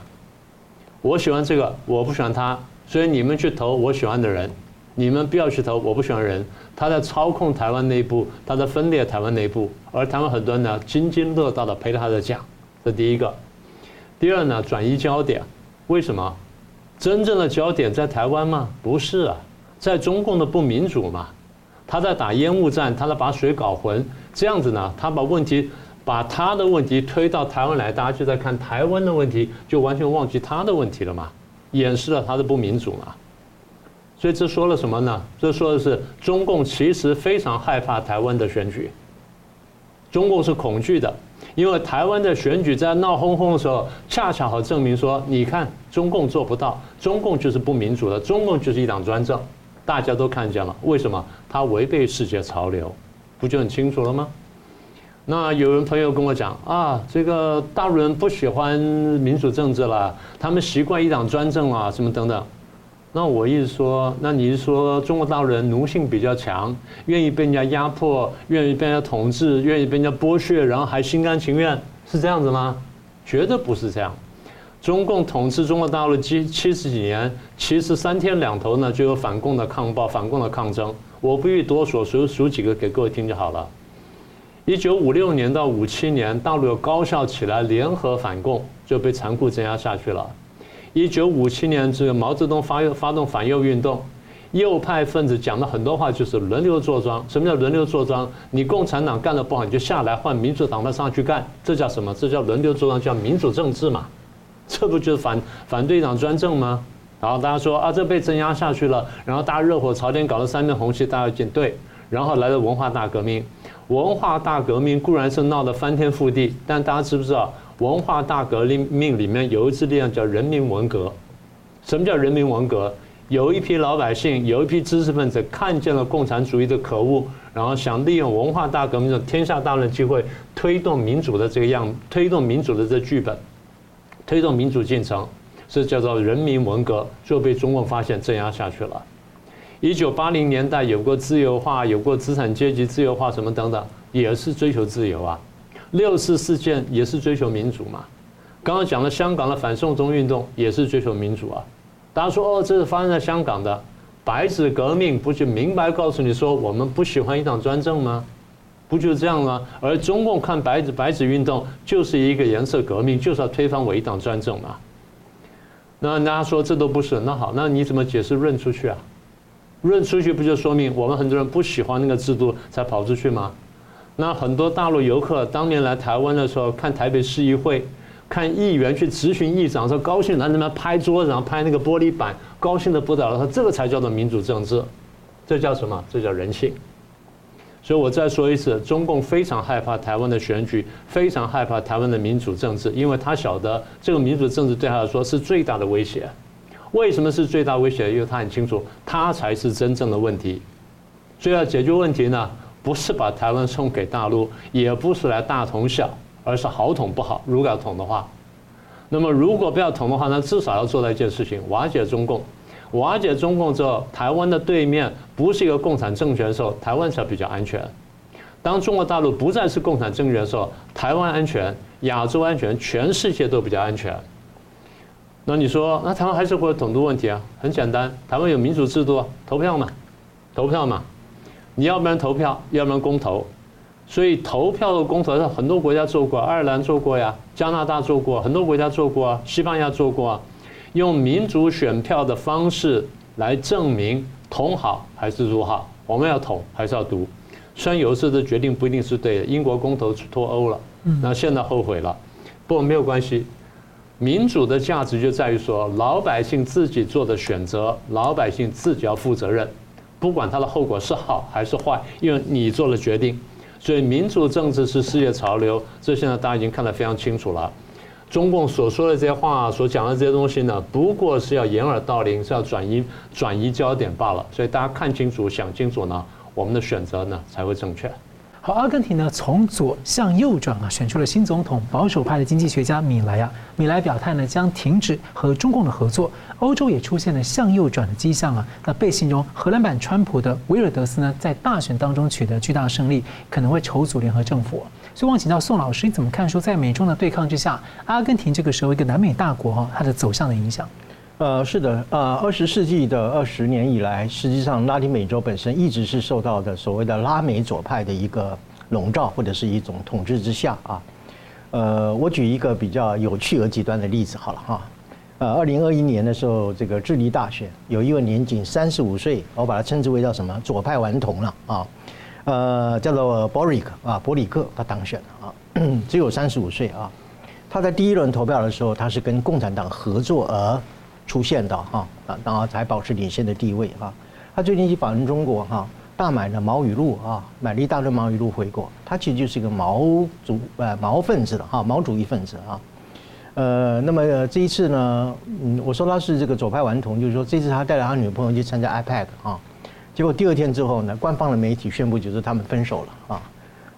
我喜欢这个，我不喜欢他，所以你们去投我喜欢的人。你们不要去投我不喜欢人，他在操控台湾内部，他在分裂台湾内部，而台湾很多人呢津津乐道的陪着他在讲，这第一个。第二呢，转移焦点，为什么？真正的焦点在台湾吗？不是啊，在中共的不民主嘛，他在打烟雾战，他在把水搞浑，这样子呢，他把问题把他的问题推到台湾来，大家就在看台湾的问题，就完全忘记他的问题了嘛，掩饰了他的不民主嘛。所以这说了什么呢？这说的是中共其实非常害怕台湾的选举，中共是恐惧的，因为台湾的选举在闹哄哄的时候，恰恰好证明说，你看中共做不到，中共就是不民主的，中共就是一党专政，大家都看见了，为什么？他违背世界潮流，不就很清楚了吗？那有人朋友跟我讲啊，这个大陆人不喜欢民主政治了，他们习惯一党专政啊，什么等等。那我意思说，那你是说中国大陆人奴性比较强，愿意被人家压迫，愿意被人家统治，愿意被人家剥削，然后还心甘情愿，是这样子吗？绝对不是这样。中共统治中国大陆七七十几年，其实三天两头呢就有反共的抗暴、反共的抗争。我不必多说，数数几个给各位听就好了。一九五六年到五七年，大陆有高校起来联合反共，就被残酷镇压下去了。一九五七年，这个毛泽东发发动反右运动，右派分子讲的很多话就是轮流坐庄。什么叫轮流坐庄？你共产党干的不好，你就下来换民主党派上去干，这叫什么？这叫轮流坐庄，叫民主政治嘛。这不就是反反对党专政吗？然后大家说啊，这被镇压下去了，然后大家热火朝天，搞了三面红旗，大家要进对，然后来了文化大革命。文化大革命固然是闹得翻天覆地，但大家知不知道？文化大革命里面有一支力量叫人民文革。什么叫人民文革？有一批老百姓，有一批知识分子看见了共产主义的可恶，然后想利用文化大革命的天下大乱机会，推动民主的这个样，推动民主的这剧本，推动民主进程，这叫做人民文革，就被中共发现镇压下去了。一九八零年代有过自由化，有过资产阶级自由化什么等等，也是追求自由啊。六四事件也是追求民主嘛，刚刚讲了香港的反送中运动也是追求民主啊。大家说哦，这是发生在香港的白纸革命，不就明白告诉你说我们不喜欢一党专政吗？不就这样吗？而中共看白纸白纸运动就是一个颜色革命，就是要推翻我一党专政嘛。那大家说这都不是，那好，那你怎么解释润出去啊？润出去不就说明我们很多人不喜欢那个制度才跑出去吗？那很多大陆游客当年来台湾的时候，看台北市议会，看议员去质询议长，说高兴，在那边拍桌子，然后拍那个玻璃板，高兴的不得了。说这个才叫做民主政治，这叫什么？这叫人性。所以我再说一次，中共非常害怕台湾的选举，非常害怕台湾的民主政治，因为他晓得这个民主政治对他来说是最大的威胁。为什么是最大威胁？因为他很清楚，他才是真正的问题。所以要解决问题呢，不是把台湾送给大陆，也不是来大同小，而是好统不好。如果要统的话，那么如果不要统的话，那至少要做到一件事情：瓦解中共。瓦解中共之后，台湾的对面不是一个共产政权的时候，台湾才比较安全。当中国大陆不再是共产政权的时候，台湾安全、亚洲安全、全世界都比较安全。那你说，那台湾还是会有统独问题啊？很简单，台湾有民主制度，投票嘛，投票嘛，你要不然投票，要不然公投。所以投票和公投，很多国家做过，爱尔兰做过呀，加拿大做过，很多国家做过啊，西班牙做过啊，用民主选票的方式来证明统好还是独好，我们要统还是要独。虽然有时候的决定不一定是对的，英国公投脱欧了，那现在后悔了，不过没有关系。民主的价值就在于说，老百姓自己做的选择，老百姓自己要负责任，不管它的后果是好还是坏，因为你做了决定。所以民主政治是世界潮流，这现在大家已经看得非常清楚了。中共所说的这些话，所讲的这些东西呢，不过是要掩耳盗铃，是要转移转移焦点罢了。所以大家看清楚、想清楚呢。我们的选择呢才会正确。
好，阿根廷呢从左向右转啊，选出了新总统，保守派的经济学家米莱啊。米莱表态呢将停止和中共的合作。欧洲也出现了向右转的迹象啊。那被形容荷兰版川普的维尔德斯呢，在大选当中取得巨大胜利，可能会筹组联合政府。所以，我请教宋老师，你怎么看说在美中的对抗之下，阿根廷这个时候一个南美大国哈，它的走向的影响？
呃，是的，呃，二十世纪的二十年以来，实际上拉丁美洲本身一直是受到的所谓的拉美左派的一个笼罩或者是一种统治之下啊。呃，我举一个比较有趣而极端的例子好了哈。呃，二零二一年的时候，这个智利大选，有一位年仅三十五岁，我把它称之为叫什么左派顽童了啊，呃，叫做博里克啊，博里克，他当选了啊，只有三十五岁啊。他在第一轮投票的时候，他是跟共产党合作而。出现的哈啊，然后才保持领先的地位哈。他最近去访问中国哈，大买了毛雨露啊，买了一大堆毛雨露回国。他其实就是一个毛主呃毛分子的哈，毛主义分子啊。呃，那么这一次呢，嗯，我说他是这个左派顽童，就是说这次他带着他女朋友去参加 IPAC 啊，结果第二天之后呢，官方的媒体宣布就是他们分手了啊。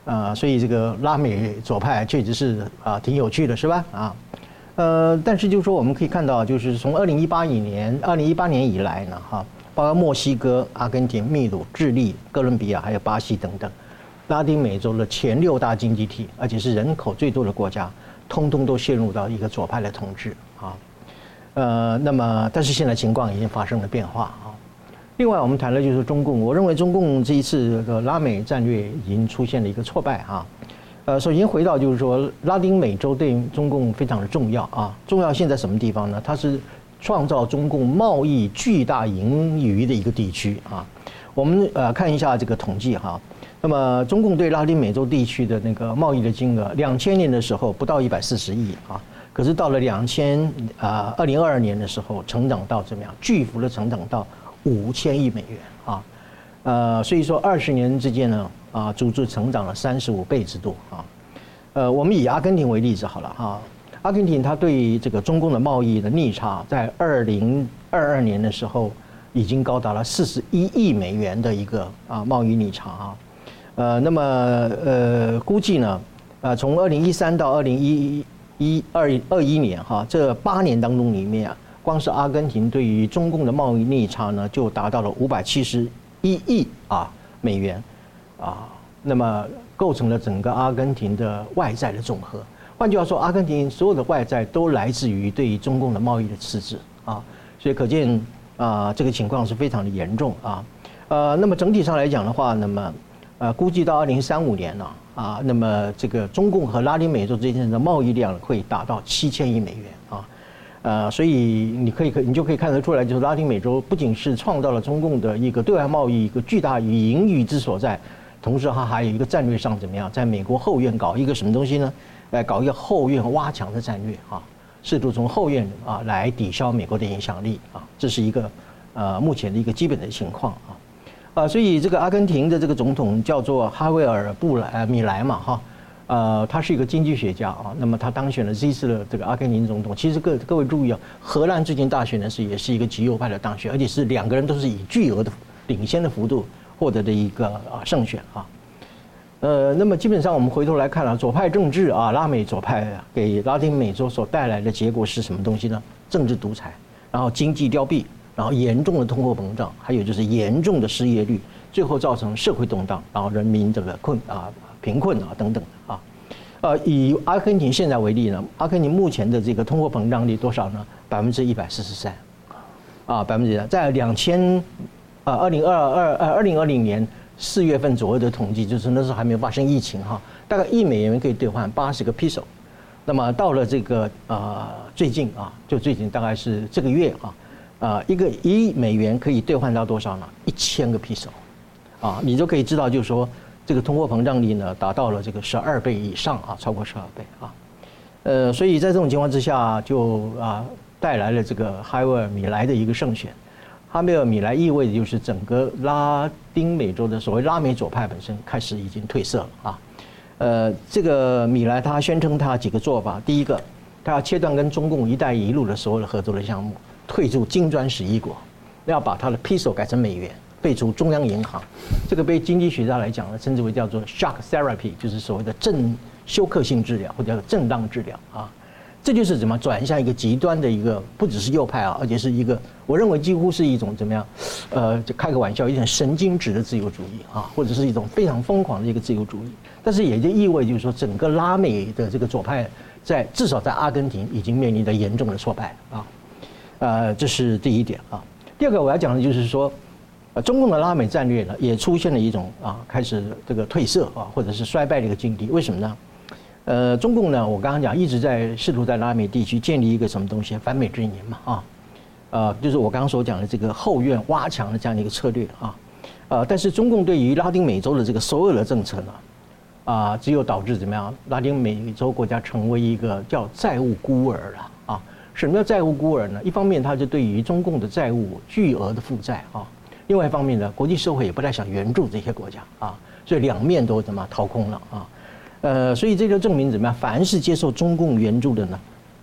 啊，所以这个拉美左派确实是啊挺有趣的，是吧？啊。呃，但是就是说，我们可以看到，就是从二零一八年、二零一八年以来呢，哈，包括墨西哥、阿根廷、秘鲁、智利、哥伦比亚，还有巴西等等，拉丁美洲的前六大经济体，而且是人口最多的国家，通通都陷入到一个左派的统治啊。呃，那么，但是现在情况已经发生了变化啊。另外，我们谈的就是中共，我认为中共这一次的拉美战略已经出现了一个挫败啊。呃，首先回到就是说，拉丁美洲对中共非常的重要啊。重要性在什么地方呢？它是创造中共贸易巨大盈余的一个地区啊。我们呃看一下这个统计哈。那么中共对拉丁美洲地区的那个贸易的金额，两千年的时候不到一百四十亿啊，可是到了两千啊二零二二年的时候，成长到怎么样？巨幅的成长到五千亿美元啊。呃，所以说二十年之间呢。啊，足足成长了三十五倍之多啊！呃，我们以阿根廷为例子好了哈。阿根廷它对于这个中共的贸易的逆差，在二零二二年的时候，已经高达了四十一亿美元的一个啊贸易逆差啊。呃，那么呃，估计呢，呃，从二零一三到二零一一二二一年哈，这八年当中里面啊，光是阿根廷对于中共的贸易逆差呢，就达到了五百七十一亿啊美元。啊，那么构成了整个阿根廷的外债的总和。换句话说，阿根廷所有的外债都来自于对于中共的贸易的赤字啊，所以可见啊，这个情况是非常的严重啊。呃，那么整体上来讲的话，那么呃，估计到二零三五年呢啊，那么这个中共和拉丁美洲之间的贸易量会达到七千亿美元啊。呃，所以你可以可你就可以看得出来，就是拉丁美洲不仅是创造了中共的一个对外贸易一个巨大盈余之所在。同时，它还有一个战略上怎么样，在美国后院搞一个什么东西呢？来搞一个后院挖墙的战略啊，试图从后院啊来抵消美国的影响力啊，这是一个呃目前的一个基本的情况啊啊，所以这个阿根廷的这个总统叫做哈维尔布莱米莱嘛哈，呃，他是一个经济学家啊，那么他当选了这次的这个阿根廷总统。其实各各位注意啊，荷兰最近大选的是也是一个极右派的当选，而且是两个人都是以巨额的领先的幅度。获得的一个啊胜选啊。呃，那么基本上我们回头来看啊，左派政治啊，拉美左派，给拉丁美洲所带来的结果是什么东西呢？政治独裁，然后经济凋敝，然后严重的通货膨胀，还有就是严重的失业率，最后造成社会动荡，然后人民这个困啊贫困啊等等啊。呃，以阿根廷现在为例呢，阿根廷目前的这个通货膨胀率多少呢？百分之一百四十三，啊，百分之一，在两千啊二零二二呃二零二零年。四月份左右的统计，就是那时候还没有发生疫情哈，大概一美元可以兑换八十个 peso。那么到了这个呃最近啊，就最近大概是这个月啊，啊一个一美元可以兑换到多少呢？一千个 peso。啊，你就可以知道，就是说这个通货膨胀率呢达到了这个十二倍以上啊，超过十二倍啊。呃，所以在这种情况之下，就啊带来了这个哈维尔米莱的一个胜选。哈维尔米莱意味着就是整个拉丁美洲的所谓拉美左派本身开始已经褪色了啊，呃，这个米莱他宣称他几个做法，第一个，他要切断跟中共“一带一路”的所有的合作的项目，退出金砖十一国，要把他的 peso 改成美元，废除中央银行，这个被经济学家来讲呢，称之为叫做 shock therapy，就是所谓的震休克性治疗或者叫震荡治疗啊。这就是怎么转向一个极端的一个，不只是右派啊，而且是一个我认为几乎是一种怎么样，呃，就开个玩笑，一种神经质的自由主义啊，或者是一种非常疯狂的一个自由主义。但是也就意味就是说，整个拉美的这个左派在至少在阿根廷已经面临着严重的挫败啊，呃，这是第一点啊。第二个我要讲的就是说，呃，中共的拉美战略呢也出现了一种啊，开始这个褪色啊，或者是衰败的一个境地。为什么呢？呃，中共呢，我刚刚讲一直在试图在拉美地区建立一个什么东西，反美阵营嘛，啊，呃，就是我刚刚所讲的这个后院挖墙的这样的一个策略啊，呃，但是中共对于拉丁美洲的这个所有的政策呢，啊，只有导致怎么样，拉丁美洲国家成为一个叫债务孤儿了啊。什么叫债务孤儿呢？一方面，它就对于中共的债务巨额的负债啊，另外一方面呢，国际社会也不太想援助这些国家啊，所以两面都怎么掏空了啊。呃，所以这就证明怎么样？凡是接受中共援助的呢，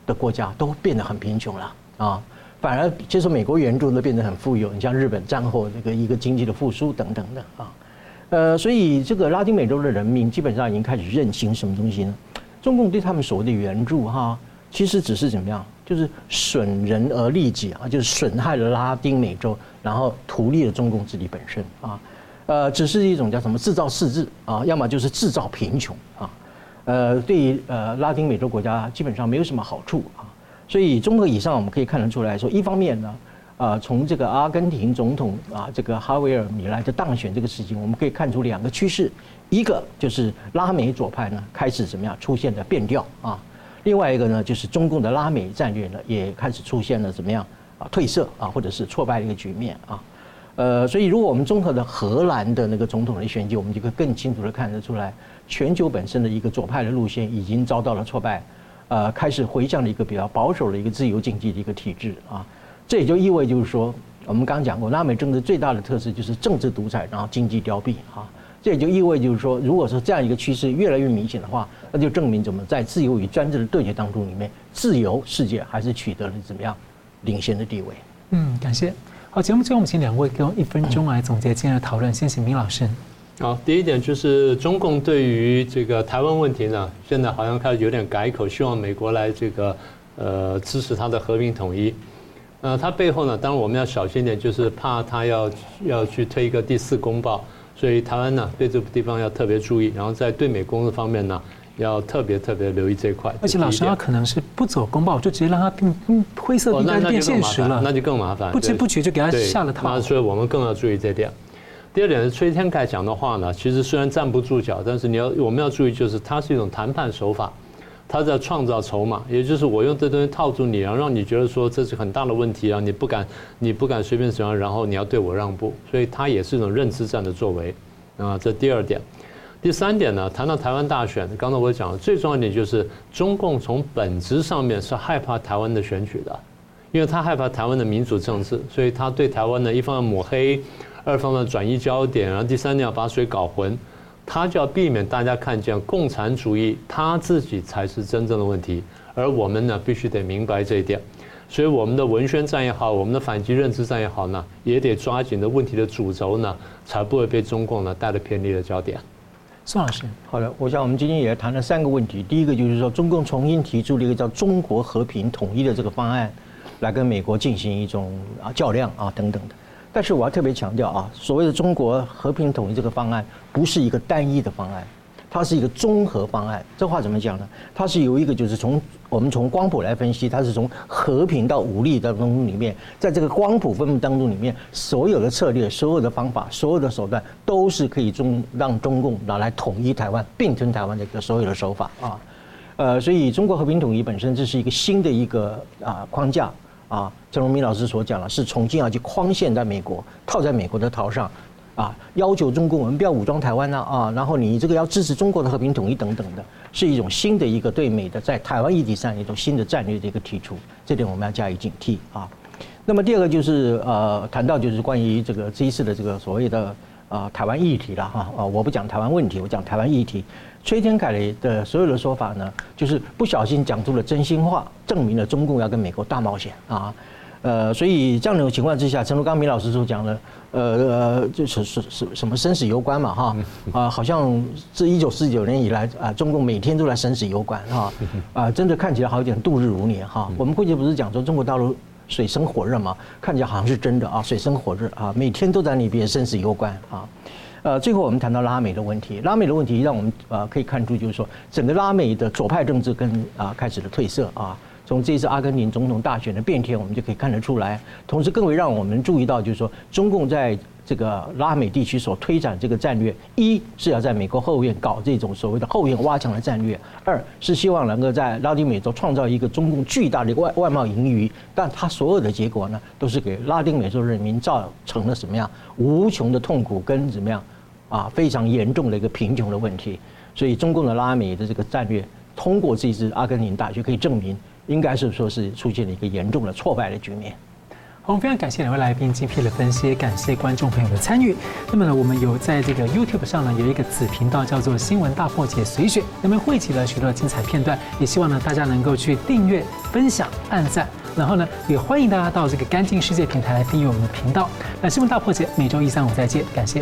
的国家都变得很贫穷了啊，反而接受美国援助的变得很富有。你像日本战后这个一个经济的复苏等等的啊，呃，所以这个拉丁美洲的人民基本上已经开始认清什么东西呢？中共对他们所谓的援助哈，其实只是怎么样？就是损人而利己啊，就是损害了拉丁美洲，然后图利了中共自己本身啊。呃，只是一种叫什么制造赤字啊，要么就是制造贫穷啊，呃，对于呃拉丁美洲国家基本上没有什么好处啊，所以综合以上，我们可以看得出来说，一方面呢，啊，从这个阿根廷总统啊这个哈维尔米莱的当选这个事情，我们可以看出两个趋势，一个就是拉美左派呢开始怎么样出现了变调啊，另外一个呢就是中共的拉美战略呢也开始出现了怎么样啊褪色啊或者是挫败的一个局面啊。呃，所以如果我们综合的荷兰的那个总统的选举，我们就可以更清楚的看得出来，全球本身的一个左派的路线已经遭到了挫败，呃，开始回向了一个比较保守的一个自由经济的一个体制啊。这也就意味就是说，我们刚刚讲过，拉美政治最大的特色就是政治独裁，然后经济凋敝啊。这也就意味就是说，如果说这样一个趋势越来越明显的话，那就证明怎么在自由与专制的对决当中里面，自由世界还是取得了怎么样领先的地位。
嗯，感谢。好，节目最后我们请两位给我一分钟来总结今天的讨论。先请明老师。
好，第一点就是中共对于这个台湾问题呢，现在好像开始有点改口，希望美国来这个呃支持他的和平统一。呃，他背后呢，当然我们要小心一点，就是怕他要要去推一个第四公报，所以台湾呢对这个地方要特别注意。然后在对美公的方面呢。要特别特别留意这块，
而且老师他可能是不走公报，就直接让他变灰色地带变现实了，
那就更麻烦，
不知不觉就给他下了套。
所以我们更要注意这点。第二点是崔天凯讲的话呢，其实虽然站不住脚，但是你要我们要注意，就是它是一种谈判手法，他在创造筹码，也就是我用这东西套住你，然后让你觉得说这是很大的问题啊，你不敢你不敢随便怎样，然后你要对我让步，所以它也是一种认知战的作为啊。这第二点。第三点呢，谈到台湾大选，刚才我讲的最重要一点就是，中共从本质上面是害怕台湾的选举的，因为他害怕台湾的民主政治，所以他对台湾呢，一方面抹黑，二方面转移焦点，然后第三点要把水搞浑，他就要避免大家看见共产主义他自己才是真正的问题，而我们呢必须得明白这一点。所以我们的文宣战也好，我们的反击认知战也好呢，也得抓紧的问题的主轴呢，才不会被中共呢带了偏离了焦点。
宋老师，
好的，我想我们今天也谈了三个问题。第一个就是说，中共重新提出了一个叫“中国和平统一”的这个方案，来跟美国进行一种啊较量啊等等的。但是我要特别强调啊，所谓的“中国和平统一”这个方案，不是一个单一的方案。它是一个综合方案，这话怎么讲呢？它是由一个就是从我们从光谱来分析，它是从和平到武力当中里面，在这个光谱分布当中里面，所有的策略、所有的方法、所有的手段，都是可以中让中共拿来统一台湾、并吞台湾的一个所有的手法啊。呃，所以中国和平统一本身这是一个新的一个啊框架啊。陈荣明老师所讲的是重新要去框限在美国，套在美国的头上。啊，要求中共我们不要武装台湾呢啊，然后你这个要支持中国的和平统一等等的，是一种新的一个对美的在台湾议题上一种新的战略的一个提出，这点我们要加以警惕啊。那么第二个就是呃，谈到就是关于这个这一次的这个所谓的啊台湾议题了哈啊，我不讲台湾问题，我讲台湾议题。崔天凯的所有的说法呢，就是不小心讲出了真心话，证明了中共要跟美国大冒险啊。呃，所以这样的情况之下，陈如刚明老师所讲的，呃呃，就是是是什么生死攸关嘛哈啊，好像自一九四九年以来啊，中共每天都来生死攸关哈 啊，真的看起来好像度日如年哈。我们过去不是讲说中国大陆水深火热嘛，看起来好像是真的啊，水深火热啊，每天都在那边生死攸关啊。呃，最后我们谈到拉美的问题，拉美的问题让我们呃可以看出，就是说整个拉美的左派政治跟啊开始的褪色啊。从这次阿根廷总统大选的变天，我们就可以看得出来。同时，更为让我们注意到，就是说，中共在这个拉美地区所推展这个战略，一是要在美国后院搞这种所谓的后院挖墙的战略；二是希望能够在拉丁美洲创造一个中共巨大的外外贸盈余。但他所有的结果呢，都是给拉丁美洲人民造成了什么样无穷的痛苦跟怎么样啊非常严重的一个贫穷的问题。所以，中共的拉美的这个战略，通过这次阿根廷大选可以证明。应该是说是出现了一个严重的挫败的局面。
我们非常感谢两位来宾精辟的分析，感谢观众朋友的参与。那么呢，我们有在这个 YouTube 上呢有一个子频道叫做“新闻大破解随选”，那么汇集了许多精彩片段，也希望呢大家能够去订阅、分享、按赞，然后呢也欢迎大家到这个干净世界平台来订阅我们的频道。那“新闻大破解”每周一、三、五再见，感谢。